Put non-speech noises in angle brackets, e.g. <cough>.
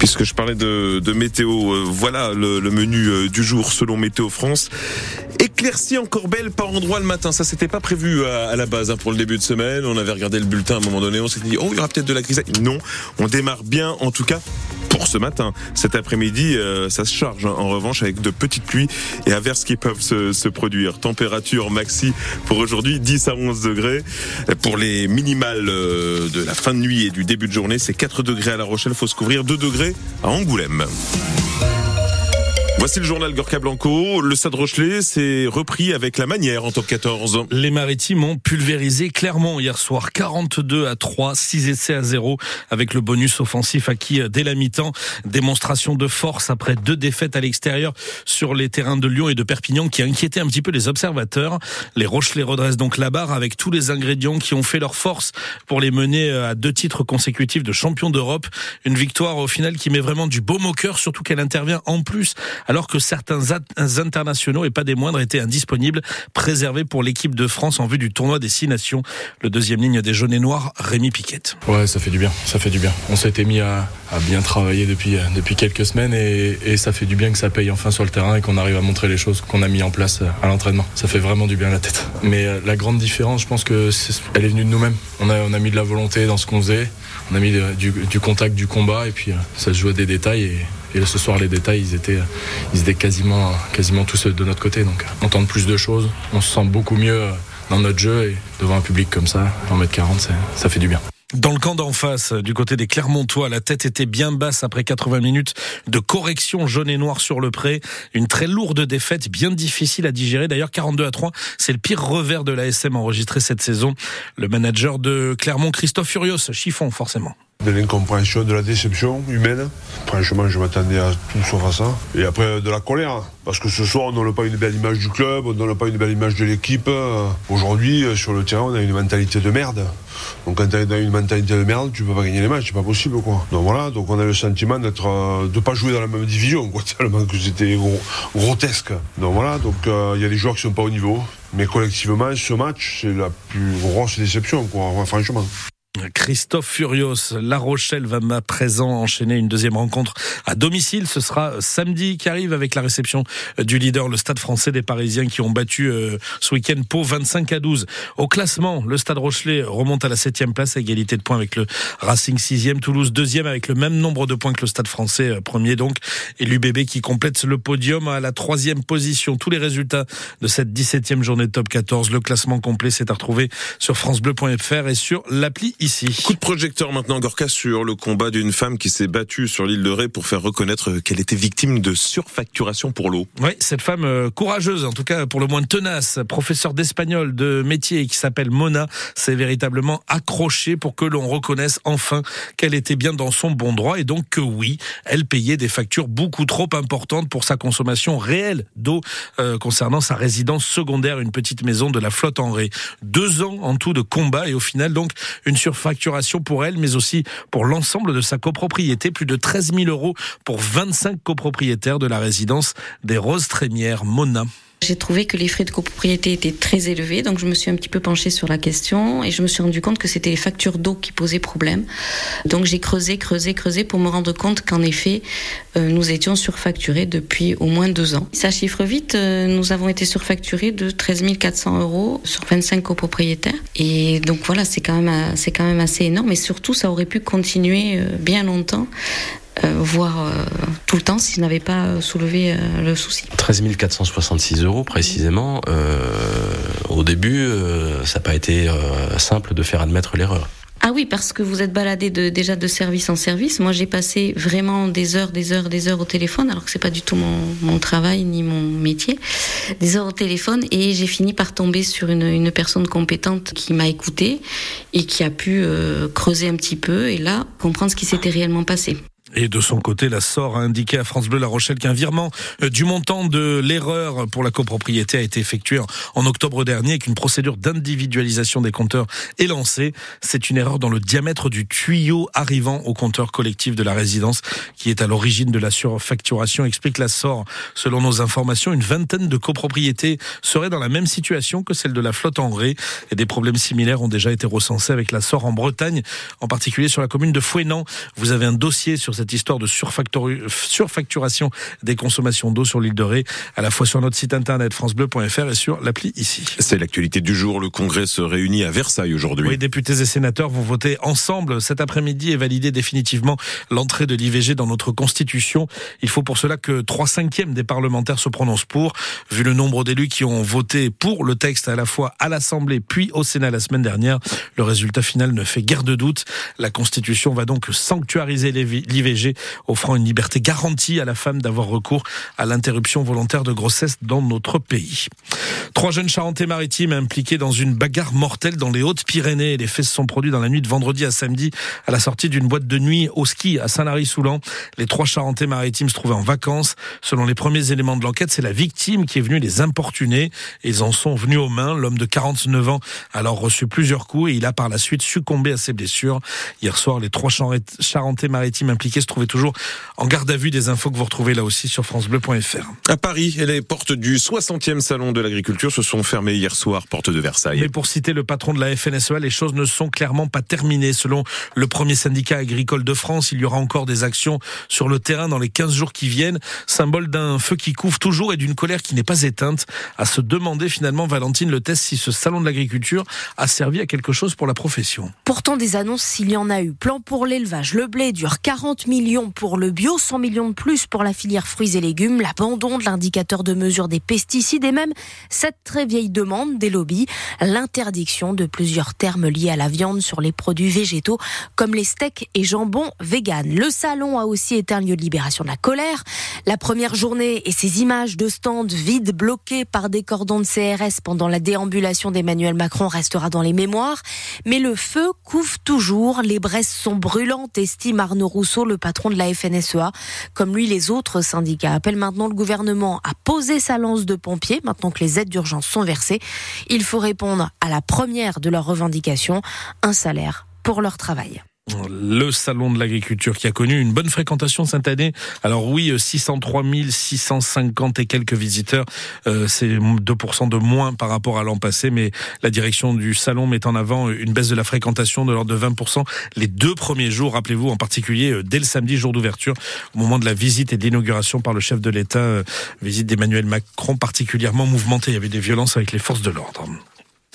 Puisque je parlais de, météo, euh, voilà le, menu euh, du jour selon Météo France. Éclaircie encore belle par endroit le matin. Ça, c'était pas prévu à, la base hein, pour le début de semaine. On avait regardé le bulletin à un moment donné. On s'est dit, oh, il y aura peut-être de la crise. Non, on démarre bien, en tout cas ce matin. Cet après-midi, euh, ça se charge hein, en revanche avec de petites pluies et averses qui peuvent se, se produire. Température maxi pour aujourd'hui 10 à 11 degrés. Pour les minimales de la fin de nuit et du début de journée, c'est 4 degrés à La Rochelle. Faut se couvrir 2 degrés à Angoulême. Voici le journal Gorka Blanco. Le Stade Rochelet s'est repris avec la manière en top 14. Les Maritimes ont pulvérisé Clermont hier soir 42 à 3, 6 essais à 0 avec le bonus offensif acquis dès la mi-temps. Démonstration de force après deux défaites à l'extérieur sur les terrains de Lyon et de Perpignan qui inquiétaient un petit peu les observateurs. Les Rochelais redressent donc la barre avec tous les ingrédients qui ont fait leur force pour les mener à deux titres consécutifs de champion d'Europe. Une victoire au final qui met vraiment du baume au cœur, surtout qu'elle intervient en plus alors que certains internationaux, et pas des moindres, étaient indisponibles, préservés pour l'équipe de France en vue du tournoi des six nations. Le deuxième ligne des jaunes et noirs, Rémi Piquet. Ouais, ça fait du bien, ça fait du bien. On s'était mis à, bien travailler depuis, depuis quelques semaines et, ça fait du bien que ça paye enfin sur le terrain et qu'on arrive à montrer les choses qu'on a mis en place à l'entraînement. Ça fait vraiment du bien à la tête. Mais euh, la grande différence, je pense que elle est venue de nous-mêmes. On a, on a mis de la volonté dans ce qu'on faisait, on a mis du, du, contact, du combat et puis euh, ça se joue à des détails et, et ce soir, les détails, ils étaient, ils étaient quasiment, quasiment tous de notre côté. Donc, on tente plus de choses, on se sent beaucoup mieux dans notre jeu et devant un public comme ça, en mètre 40, ça fait du bien. Dans le camp d'en face, du côté des Clermontois, la tête était bien basse après 80 minutes de correction jaune et noir sur le pré. Une très lourde défaite, bien difficile à digérer. D'ailleurs, 42 à 3, c'est le pire revers de l'ASM enregistré cette saison. Le manager de Clermont, Christophe Furios, chiffon forcément de l'incompréhension, de la déception humaine. Franchement, je m'attendais à tout sauf à ça. Et après, de la colère. Parce que ce soir, on donne pas une belle image du club, on donne pas une belle image de l'équipe. Aujourd'hui, sur le terrain, on a une mentalité de merde. Donc quand tu as une mentalité de merde, tu peux pas gagner les matchs, c'est pas possible quoi. Donc voilà, donc on a le sentiment d'être euh, de pas jouer dans la même division, <laughs> tellement que c'était grotesque. Donc voilà, donc euh, il y a des joueurs qui sont pas au niveau, mais collectivement, ce match, c'est la plus grosse déception, quoi, franchement. Christophe Furios, La Rochelle va à présent enchaîner une deuxième rencontre à domicile. Ce sera samedi qui arrive avec la réception du leader, le Stade français des Parisiens qui ont battu euh, ce week-end Pau 25 à 12. Au classement, le Stade Rochelet remonte à la septième place à égalité de points avec le Racing sixième, Toulouse deuxième avec le même nombre de points que le Stade français euh, premier donc, et l'UBB qui complète le podium à la troisième position. Tous les résultats de cette 17e journée de top 14, le classement complet s'est à retrouver sur francebleu.fr et sur l'appli ici. Coup de projecteur maintenant, Gorka, sur le combat d'une femme qui s'est battue sur l'île de Ré pour faire reconnaître qu'elle était victime de surfacturation pour l'eau. Oui, cette femme euh, courageuse, en tout cas pour le moins tenace, professeure d'espagnol de métier qui s'appelle Mona, s'est véritablement accrochée pour que l'on reconnaisse enfin qu'elle était bien dans son bon droit et donc que oui, elle payait des factures beaucoup trop importantes pour sa consommation réelle d'eau euh, concernant sa résidence secondaire, une petite maison de la flotte en Ré. Deux ans en tout de combat et au final donc une sur facturation pour elle, mais aussi pour l'ensemble de sa copropriété. Plus de 13 000 euros pour 25 copropriétaires de la résidence des Roses Trémières. Mona. J'ai trouvé que les frais de copropriété étaient très élevés, donc je me suis un petit peu penchée sur la question et je me suis rendu compte que c'était les factures d'eau qui posaient problème. Donc j'ai creusé, creusé, creusé pour me rendre compte qu'en effet, euh, nous étions surfacturés depuis au moins deux ans. Ça chiffre vite, euh, nous avons été surfacturés de 13 400 euros sur 25 copropriétaires. Et donc voilà, c'est quand même, c'est quand même assez énorme et surtout, ça aurait pu continuer euh, bien longtemps euh, voire euh, tout le temps si je n'avais pas euh, soulevé le souci. 13 466 euros précisément. au début, ça n'a pas été simple de faire admettre l'erreur. Ah oui, parce que vous êtes baladé de, déjà de service en service. Moi, j'ai passé vraiment des heures, des heures, des heures au téléphone, alors que c'est pas du tout mon, mon, travail ni mon métier. Des heures au téléphone et j'ai fini par tomber sur une, une personne compétente qui m'a écouté et qui a pu creuser un petit peu et là comprendre ce qui s'était réellement passé. Et de son côté, la SOR a indiqué à France Bleu La Rochelle qu'un virement euh, du montant de l'erreur pour la copropriété a été effectué en octobre dernier et qu'une procédure d'individualisation des compteurs est lancée. C'est une erreur dans le diamètre du tuyau arrivant au compteur collectif de la résidence qui est à l'origine de la surfacturation, explique la SOR. Selon nos informations, une vingtaine de copropriétés seraient dans la même situation que celle de la flotte en Ré et des problèmes similaires ont déjà été recensés avec la SOR en Bretagne, en particulier sur la commune de Fouenan. Vous avez un dossier sur cette histoire de surfacturation des consommations d'eau sur l'île de Ré, à la fois sur notre site internet francebleu.fr et sur l'appli ici. C'est l'actualité du jour. Le Congrès se réunit à Versailles aujourd'hui. Oui, députés et sénateurs vont voter ensemble cet après-midi et valider définitivement l'entrée de l'IVG dans notre Constitution. Il faut pour cela que trois cinquièmes des parlementaires se prononcent pour. Vu le nombre d'élus qui ont voté pour le texte à la fois à l'Assemblée puis au Sénat la semaine dernière, le résultat final ne fait guère de doute. La Constitution va donc sanctuariser l'IVG, offrant une liberté garantie à la femme d'avoir recours à l'interruption volontaire de grossesse dans notre pays. Trois jeunes Charentais-Maritimes impliqués dans une bagarre mortelle dans les Hautes-Pyrénées. Les faits se sont produits dans la nuit de vendredi à samedi à la sortie d'une boîte de nuit au ski à Saint-Lary-Soulan. Les trois Charentais-Maritimes se trouvaient en vacances. Selon les premiers éléments de l'enquête, c'est la victime qui est venue les importuner. Ils en sont venus aux mains. L'homme de 49 ans a alors reçu plusieurs coups et il a par la suite succombé à ses blessures. Hier soir, les trois Charentais-Maritimes impliqués se trouvaient toujours en garde à vue. Des infos que vous retrouvez là aussi sur francebleu.fr. À Paris, les portes du 60e salon de l'agriculture se sont fermées hier soir, porte de Versailles. Mais pour citer le patron de la FNSEA, les choses ne sont clairement pas terminées. Selon le premier syndicat agricole de France, il y aura encore des actions sur le terrain dans les 15 jours qui viennent, symbole d'un feu qui couvre toujours et d'une colère qui n'est pas éteinte. À se demander finalement, Valentine Le Test, si ce salon de l'agriculture a servi à quelque chose pour la profession. Pourtant, des annonces, s'il y en a eu. Plan pour l'élevage, le blé dure 40 millions pour le bio, 100 millions de plus pour la filière fruits et légumes, l'abandon de l'indicateur de mesure des pesticides et même cette très vieille demande des lobbies, l'interdiction de plusieurs termes liés à la viande sur les produits végétaux comme les steaks et jambons vegan. Le salon a aussi été un lieu de libération de la colère. La première journée et ces images de stands vides bloqués par des cordons de CRS pendant la déambulation d'Emmanuel Macron restera dans les mémoires. Mais le feu couvre toujours. Les braises sont brûlantes, estime Arnaud Rousseau, le patron de la FNSEA. Comme lui, les autres syndicats appellent maintenant le gouvernement à poser sa lance de pompier, maintenant que les aides d'urgence sont versées. Il faut répondre à la première de leurs revendications, un salaire pour leur travail le salon de l'agriculture qui a connu une bonne fréquentation cette année. Alors oui, 603 650 et quelques visiteurs, euh, c'est 2% de moins par rapport à l'an passé, mais la direction du salon met en avant une baisse de la fréquentation de l'ordre de 20% les deux premiers jours, rappelez-vous en particulier euh, dès le samedi jour d'ouverture, au moment de la visite et de l'inauguration par le chef de l'État, euh, visite d'Emmanuel Macron particulièrement mouvementée, il y avait des violences avec les forces de l'ordre.